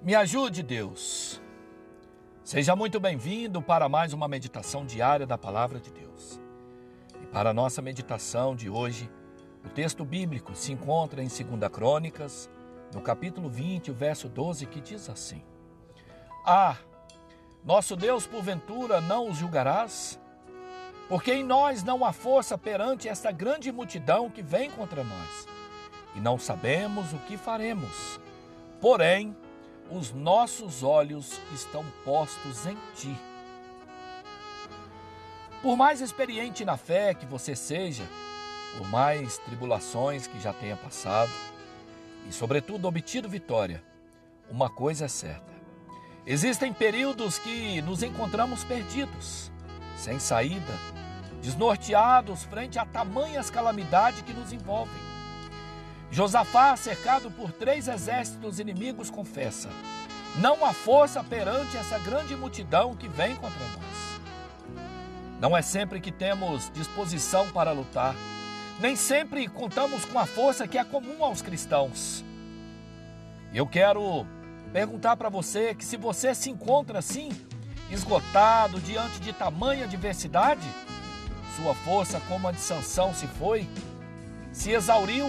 Me ajude, Deus. Seja muito bem-vindo para mais uma meditação diária da Palavra de Deus. E para a nossa meditação de hoje, o texto bíblico se encontra em 2 Crônicas, no capítulo 20, o verso 12, que diz assim: Ah, nosso Deus, porventura, não os julgarás? Porque em nós não há força perante esta grande multidão que vem contra nós, e não sabemos o que faremos. Porém, os nossos olhos estão postos em ti. Por mais experiente na fé que você seja, por mais tribulações que já tenha passado, e sobretudo obtido vitória, uma coisa é certa: existem períodos que nos encontramos perdidos, sem saída, desnorteados frente a tamanhas calamidades que nos envolvem. Josafá, cercado por três exércitos inimigos, confessa: Não há força perante essa grande multidão que vem contra nós. Não é sempre que temos disposição para lutar, nem sempre contamos com a força que é comum aos cristãos. Eu quero perguntar para você que se você se encontra assim, esgotado diante de tamanha adversidade, sua força como a de Sansão se foi, se exauriu,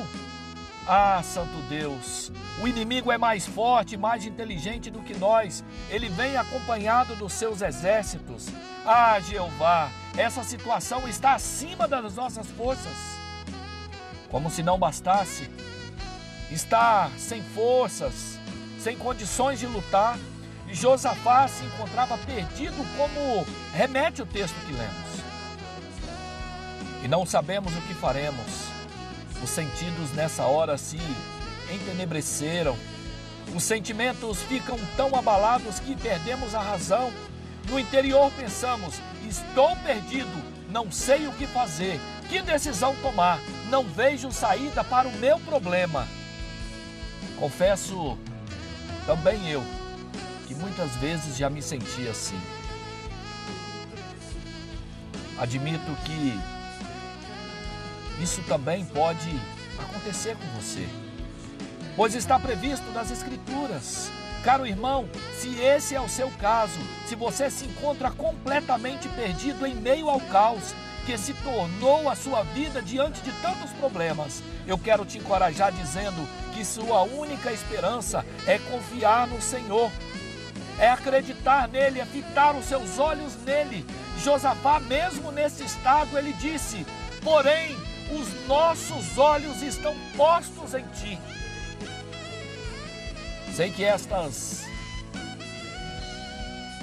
ah, Santo Deus, o inimigo é mais forte, mais inteligente do que nós. Ele vem acompanhado dos seus exércitos. Ah, Jeová, essa situação está acima das nossas forças. Como se não bastasse, está sem forças, sem condições de lutar. E Josafá se encontrava perdido, como remete o texto que lemos. E não sabemos o que faremos os sentidos nessa hora se entenebreceram. Os sentimentos ficam tão abalados que perdemos a razão. No interior pensamos: estou perdido, não sei o que fazer, que decisão tomar, não vejo saída para o meu problema. Confesso também eu que muitas vezes já me senti assim. Admito que isso também pode acontecer com você, pois está previsto nas Escrituras. Caro irmão, se esse é o seu caso, se você se encontra completamente perdido em meio ao caos que se tornou a sua vida diante de tantos problemas, eu quero te encorajar dizendo que sua única esperança é confiar no Senhor, é acreditar nele, é fitar os seus olhos nele. Josafá, mesmo nesse estado, ele disse: Porém, os nossos olhos estão postos em ti. Sei que estas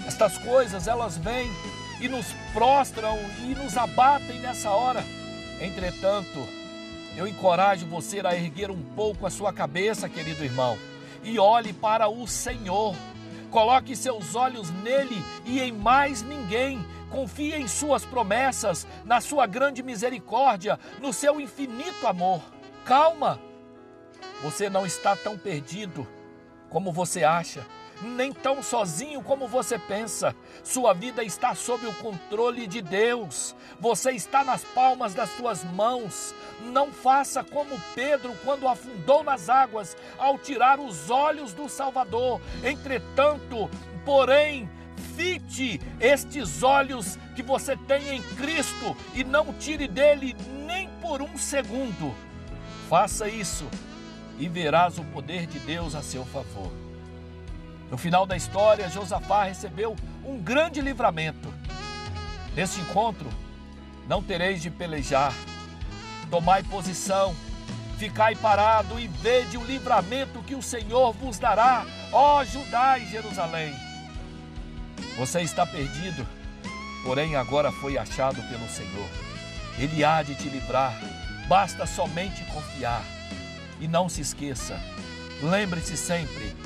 estas coisas elas vêm e nos prostram e nos abatem nessa hora. Entretanto, eu encorajo você a erguer um pouco a sua cabeça, querido irmão, e olhe para o Senhor. Coloque seus olhos nele e em mais ninguém. Confie em suas promessas, na sua grande misericórdia, no seu infinito amor. Calma! Você não está tão perdido como você acha nem tão sozinho como você pensa. Sua vida está sob o controle de Deus. Você está nas palmas das suas mãos. Não faça como Pedro quando afundou nas águas ao tirar os olhos do Salvador. Entretanto, porém, fite estes olhos que você tem em Cristo e não tire dele nem por um segundo. Faça isso e verás o poder de Deus a seu favor. No final da história, Josafá recebeu um grande livramento. Neste encontro, não tereis de pelejar, tomai posição, ficai parado e vede o livramento que o Senhor vos dará, ó Judá e Jerusalém. Você está perdido, porém agora foi achado pelo Senhor. Ele há de te livrar, basta somente confiar. E não se esqueça, lembre-se sempre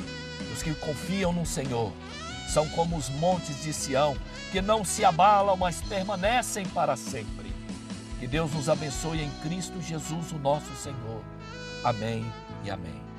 os que confiam no Senhor são como os montes de Sião, que não se abalam, mas permanecem para sempre. Que Deus nos abençoe em Cristo Jesus, o nosso Senhor. Amém e amém.